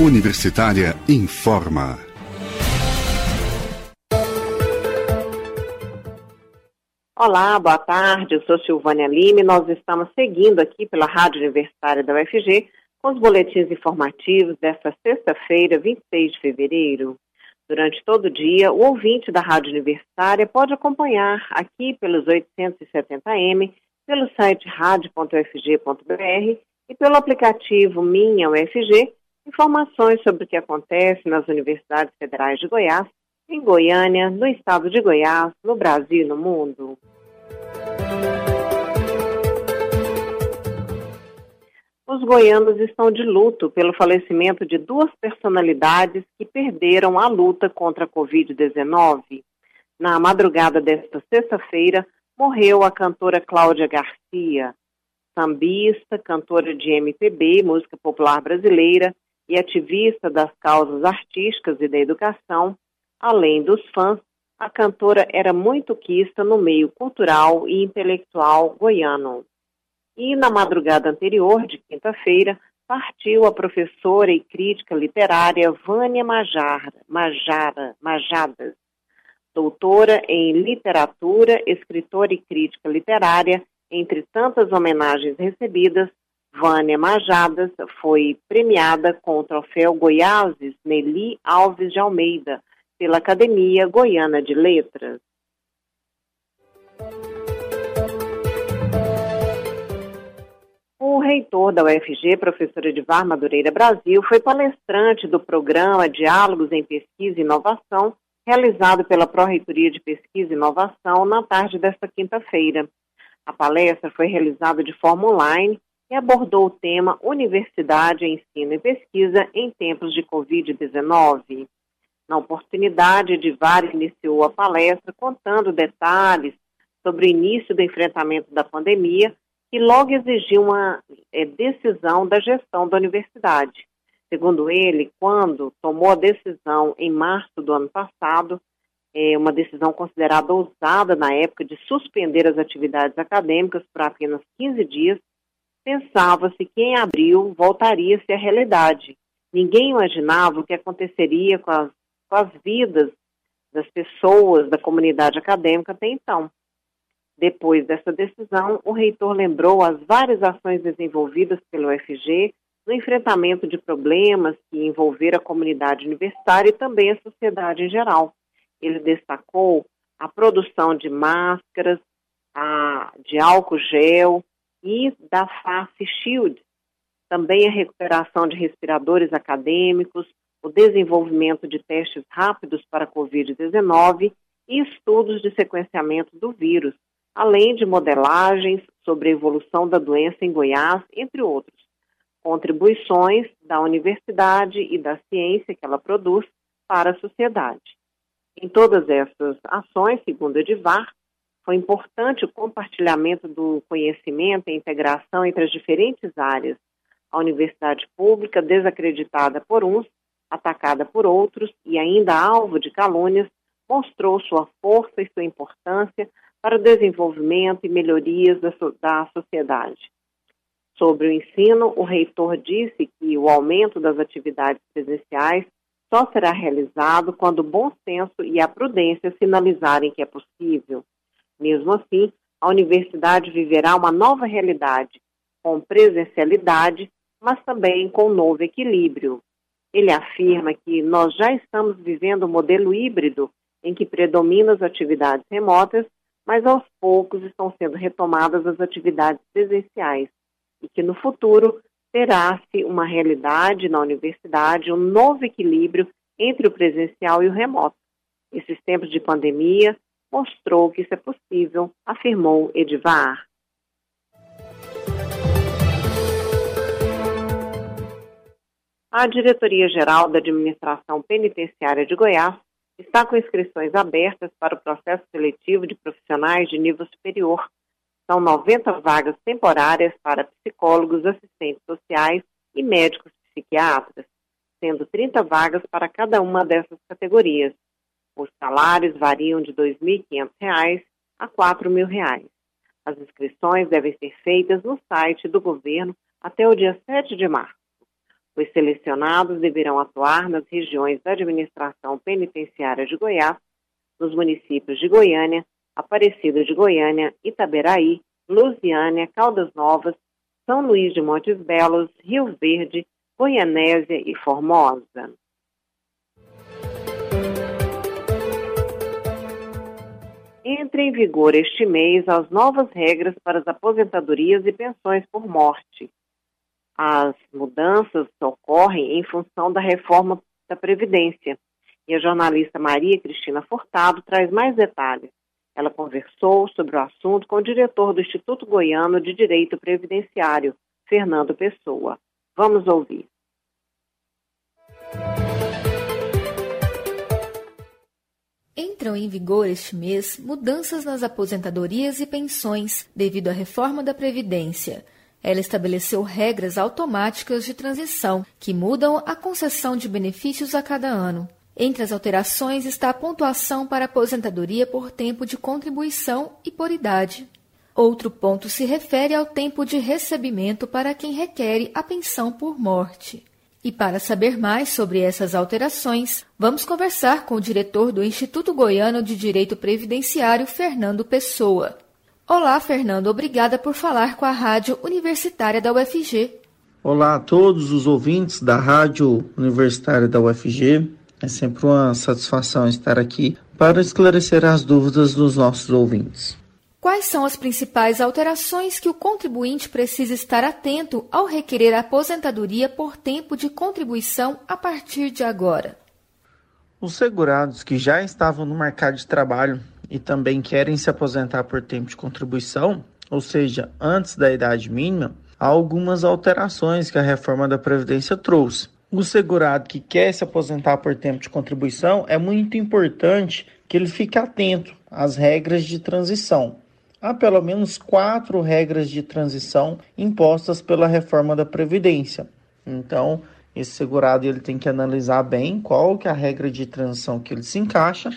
Universitária informa. Olá, boa tarde. Eu sou Silvânia Lima e nós estamos seguindo aqui pela Rádio Universitária da UFG com os boletins informativos desta sexta-feira, 26 de fevereiro. Durante todo o dia, o ouvinte da Rádio Universitária pode acompanhar aqui pelos 870M, pelo site radio.ufg.br e pelo aplicativo Minha UFG informações sobre o que acontece nas universidades federais de Goiás, em Goiânia, no estado de Goiás, no Brasil e no mundo. Os goianos estão de luto pelo falecimento de duas personalidades que perderam a luta contra a Covid-19. Na madrugada desta sexta-feira, morreu a cantora Cláudia Garcia, sambista, cantora de MPB, música popular brasileira, e ativista das causas artísticas e da educação, além dos fãs, a cantora era muito quista no meio cultural e intelectual goiano. E na madrugada anterior, de quinta-feira, partiu a professora e crítica literária Vânia Majara, Majara, Majadas, doutora em literatura, escritora e crítica literária, entre tantas homenagens recebidas, Vânia Majadas foi premiada com o troféu Goiáses Nelly Alves de Almeida, pela Academia Goiana de Letras. O reitor da UFG, professor Edvar Madureira Brasil, foi palestrante do programa Diálogos em Pesquisa e Inovação, realizado pela Pró-Reitoria de Pesquisa e Inovação na tarde desta quinta-feira. A palestra foi realizada de forma online e abordou o tema Universidade, Ensino e Pesquisa em tempos de Covid-19. Na oportunidade, Edivar iniciou a palestra contando detalhes sobre o início do enfrentamento da pandemia e logo exigiu uma é, decisão da gestão da universidade. Segundo ele, quando tomou a decisão em março do ano passado, é, uma decisão considerada ousada na época de suspender as atividades acadêmicas por apenas 15 dias, Pensava-se que em abril voltaria-se à realidade. Ninguém imaginava o que aconteceria com as, com as vidas das pessoas da comunidade acadêmica até então. Depois dessa decisão, o reitor lembrou as várias ações desenvolvidas pelo UFG no enfrentamento de problemas que envolveram a comunidade universitária e também a sociedade em geral. Ele destacou a produção de máscaras, a, de álcool gel, e da Face Shield, também a recuperação de respiradores acadêmicos, o desenvolvimento de testes rápidos para Covid-19 e estudos de sequenciamento do vírus, além de modelagens sobre a evolução da doença em Goiás, entre outros. Contribuições da universidade e da ciência que ela produz para a sociedade. Em todas essas ações, segundo Edivar, foi importante o compartilhamento do conhecimento e a integração entre as diferentes áreas. A universidade pública, desacreditada por uns, atacada por outros e ainda alvo de calúnias, mostrou sua força e sua importância para o desenvolvimento e melhorias da, so da sociedade. Sobre o ensino, o reitor disse que o aumento das atividades presenciais só será realizado quando o bom senso e a prudência sinalizarem que é possível. Mesmo assim, a universidade viverá uma nova realidade, com presencialidade, mas também com novo equilíbrio. Ele afirma que nós já estamos vivendo um modelo híbrido em que predominam as atividades remotas, mas aos poucos estão sendo retomadas as atividades presenciais e que no futuro terá-se uma realidade na universidade, um novo equilíbrio entre o presencial e o remoto. Esses tempos de pandemia mostrou que isso é possível, afirmou Edivar. A Diretoria-Geral da Administração Penitenciária de Goiás está com inscrições abertas para o processo seletivo de profissionais de nível superior. São 90 vagas temporárias para psicólogos, assistentes sociais e médicos psiquiatras, sendo 30 vagas para cada uma dessas categorias. Os salários variam de R$ 2.500 a R$ 4.000. As inscrições devem ser feitas no site do governo até o dia 7 de março. Os selecionados deverão atuar nas regiões da administração penitenciária de Goiás, nos municípios de Goiânia, Aparecida de Goiânia, Itaberaí, Lusiânia, Caldas Novas, São Luís de Montes Belos, Rio Verde, Goianésia e Formosa. Entra em vigor este mês as novas regras para as aposentadorias e pensões por morte. As mudanças ocorrem em função da reforma da Previdência. E a jornalista Maria Cristina Furtado traz mais detalhes. Ela conversou sobre o assunto com o diretor do Instituto Goiano de Direito Previdenciário, Fernando Pessoa. Vamos ouvir. Entram em vigor este mês mudanças nas aposentadorias e pensões devido à reforma da Previdência. Ela estabeleceu regras automáticas de transição que mudam a concessão de benefícios a cada ano. Entre as alterações está a pontuação para aposentadoria por tempo de contribuição e por idade. Outro ponto se refere ao tempo de recebimento para quem requer a pensão por morte. E para saber mais sobre essas alterações, vamos conversar com o diretor do Instituto Goiano de Direito Previdenciário, Fernando Pessoa. Olá, Fernando, obrigada por falar com a Rádio Universitária da UFG. Olá a todos os ouvintes da Rádio Universitária da UFG. É sempre uma satisfação estar aqui para esclarecer as dúvidas dos nossos ouvintes. Quais são as principais alterações que o contribuinte precisa estar atento ao requerer a aposentadoria por tempo de contribuição a partir de agora? Os segurados que já estavam no mercado de trabalho e também querem se aposentar por tempo de contribuição, ou seja, antes da idade mínima, há algumas alterações que a reforma da Previdência trouxe o segurado que quer se aposentar por tempo de contribuição, é muito importante que ele fique atento às regras de transição. Há pelo menos quatro regras de transição impostas pela reforma da Previdência. Então, esse segurado ele tem que analisar bem qual que é a regra de transição que ele se encaixa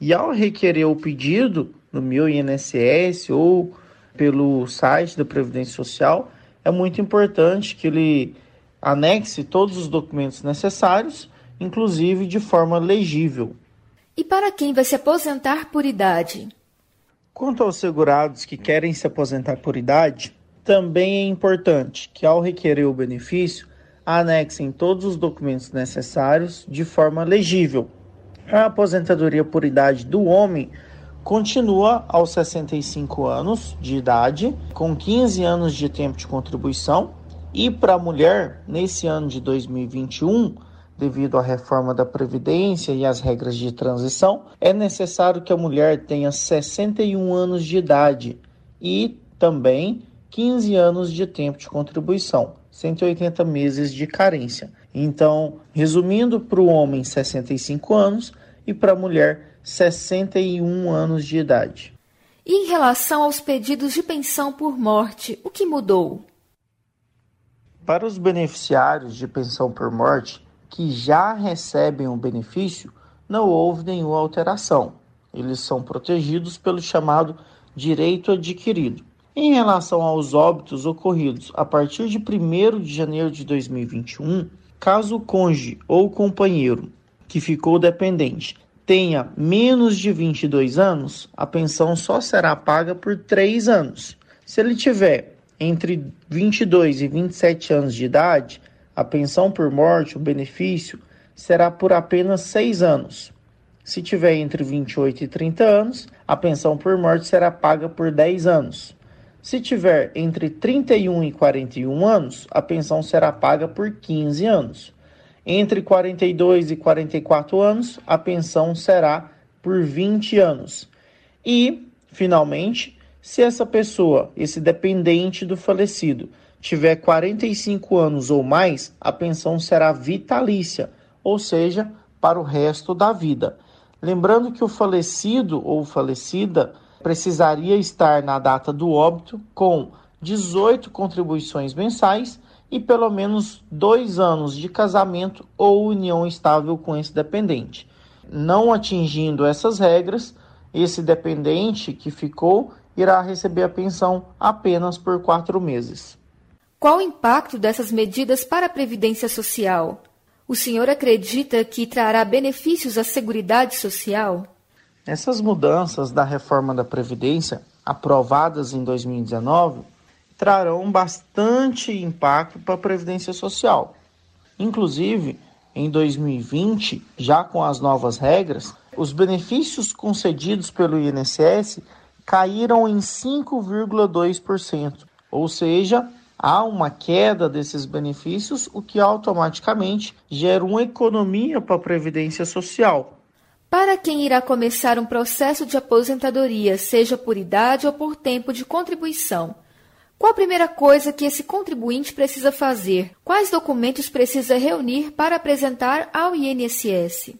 e ao requerer o pedido no meu INSS ou pelo site da Previdência Social, é muito importante que ele Anexe todos os documentos necessários, inclusive de forma legível. E para quem vai se aposentar por idade? Quanto aos segurados que querem se aposentar por idade, também é importante que, ao requerer o benefício, anexem todos os documentos necessários de forma legível. A aposentadoria por idade do homem continua aos 65 anos de idade, com 15 anos de tempo de contribuição e para a mulher, nesse ano de 2021, devido à reforma da Previdência e às regras de transição, é necessário que a mulher tenha 61 anos de idade e também 15 anos de tempo de contribuição, 180 meses de carência. Então, resumindo, para o homem, 65 anos e para a mulher, 61 anos de idade. E em relação aos pedidos de pensão por morte, o que mudou? Para os beneficiários de pensão por morte que já recebem o benefício, não houve nenhuma alteração. Eles são protegidos pelo chamado direito adquirido. Em relação aos óbitos ocorridos a partir de 1 de janeiro de 2021, caso o cônjuge ou companheiro que ficou dependente tenha menos de 22 anos, a pensão só será paga por 3 anos. Se ele tiver entre 22 e 27 anos de idade, a pensão por morte, o benefício, será por apenas 6 anos. Se tiver entre 28 e 30 anos, a pensão por morte será paga por 10 anos. Se tiver entre 31 e 41 anos, a pensão será paga por 15 anos. Entre 42 e 44 anos, a pensão será por 20 anos. E, finalmente, se essa pessoa, esse dependente do falecido, tiver 45 anos ou mais, a pensão será vitalícia, ou seja, para o resto da vida. Lembrando que o falecido ou falecida precisaria estar na data do óbito com 18 contribuições mensais e pelo menos dois anos de casamento ou união estável com esse dependente. Não atingindo essas regras, esse dependente que ficou irá receber a pensão apenas por quatro meses. Qual o impacto dessas medidas para a Previdência Social? O senhor acredita que trará benefícios à Seguridade Social? Essas mudanças da reforma da Previdência, aprovadas em 2019, trarão bastante impacto para a Previdência Social. Inclusive, em 2020, já com as novas regras, os benefícios concedidos pelo INSS caíram em 5,2%, ou seja, há uma queda desses benefícios, o que automaticamente gera uma economia para a Previdência Social. Para quem irá começar um processo de aposentadoria, seja por idade ou por tempo de contribuição, qual a primeira coisa que esse contribuinte precisa fazer? Quais documentos precisa reunir para apresentar ao INSS?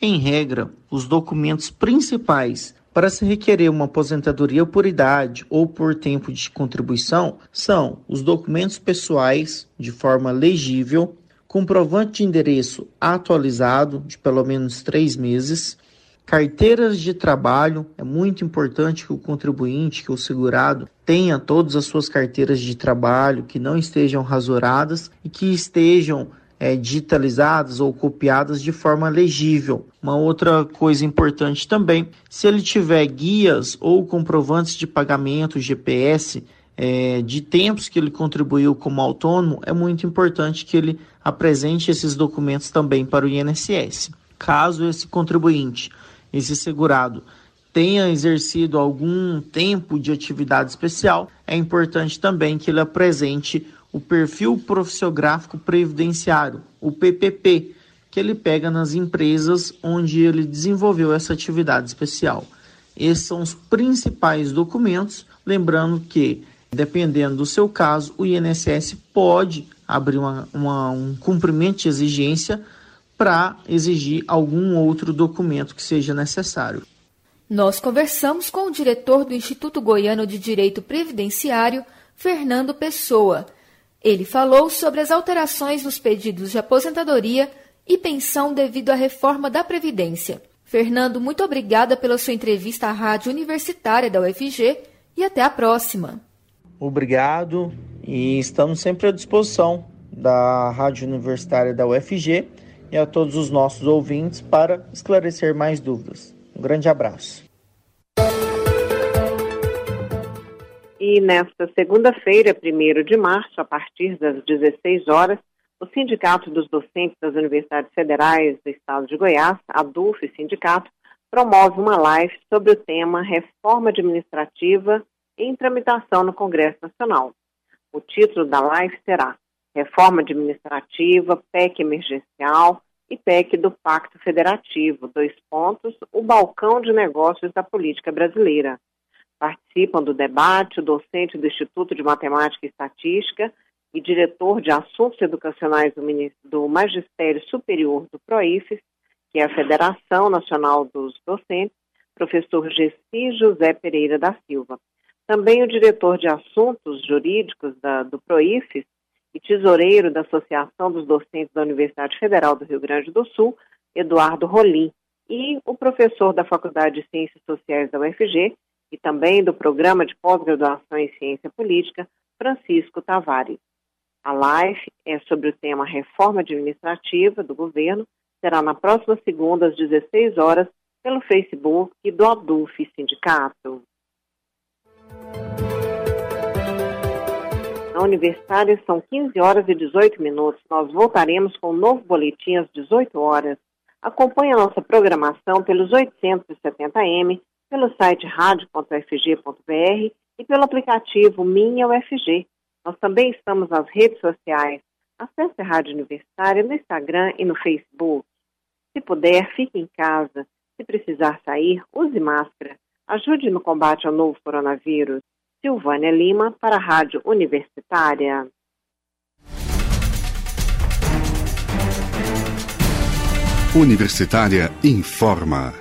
Em regra, os documentos principais para se requerer uma aposentadoria por idade ou por tempo de contribuição são os documentos pessoais de forma legível, comprovante de endereço atualizado de pelo menos três meses, carteiras de trabalho. É muito importante que o contribuinte, que o segurado, tenha todas as suas carteiras de trabalho, que não estejam rasuradas e que estejam é, digitalizadas ou copiadas de forma legível. Uma outra coisa importante também, se ele tiver guias ou comprovantes de pagamento GPS é, de tempos que ele contribuiu como autônomo, é muito importante que ele apresente esses documentos também para o INSS. Caso esse contribuinte, esse segurado, tenha exercido algum tempo de atividade especial, é importante também que ele apresente o perfil profissiográfico previdenciário, o PPP, que ele pega nas empresas onde ele desenvolveu essa atividade especial. Esses são os principais documentos, lembrando que, dependendo do seu caso, o INSS pode abrir uma, uma, um cumprimento de exigência para exigir algum outro documento que seja necessário. Nós conversamos com o diretor do Instituto Goiano de Direito Previdenciário, Fernando Pessoa ele falou sobre as alterações nos pedidos de aposentadoria e pensão devido à reforma da Previdência. Fernando, muito obrigada pela sua entrevista à Rádio Universitária da UFG e até a próxima. Obrigado e estamos sempre à disposição da Rádio Universitária da UFG e a todos os nossos ouvintes para esclarecer mais dúvidas. Um grande abraço. E nesta segunda-feira, 1 de março, a partir das 16 horas, o Sindicato dos Docentes das Universidades Federais do Estado de Goiás, ADUF Sindicato, promove uma live sobre o tema Reforma Administrativa em tramitação no Congresso Nacional. O título da live será Reforma Administrativa, PEC Emergencial e PEC do Pacto Federativo, dois pontos, o balcão de negócios da política brasileira. Participam do debate o docente do Instituto de Matemática e Estatística e diretor de Assuntos Educacionais do, Magistério Superior do PROIFES, que é a Federação Nacional dos Docentes, professor Gessi José Pereira da Silva. Também o diretor de Assuntos Jurídicos da, do PROIFES e tesoureiro da Associação dos Docentes da Universidade Federal do Rio Grande do Sul, Eduardo Rolim, e o professor da Faculdade de Ciências Sociais da UFG, e também do Programa de Pós-Graduação em Ciência Política, Francisco Tavares. A live é sobre o tema Reforma Administrativa do Governo, será na próxima segunda, às 16 horas, pelo Facebook do ADUF Sindicato. Na Universitária são 15 horas e 18 minutos. Nós voltaremos com um novo boletim às 18 horas. Acompanhe a nossa programação pelos 870M pelo site radio.ufg.br e pelo aplicativo Minha UFG. Nós também estamos nas redes sociais. Acesse a Rádio Universitária no Instagram e no Facebook. Se puder, fique em casa. Se precisar sair, use máscara. Ajude no combate ao novo coronavírus. Silvânia Lima, para a Rádio Universitária. Universitária informa.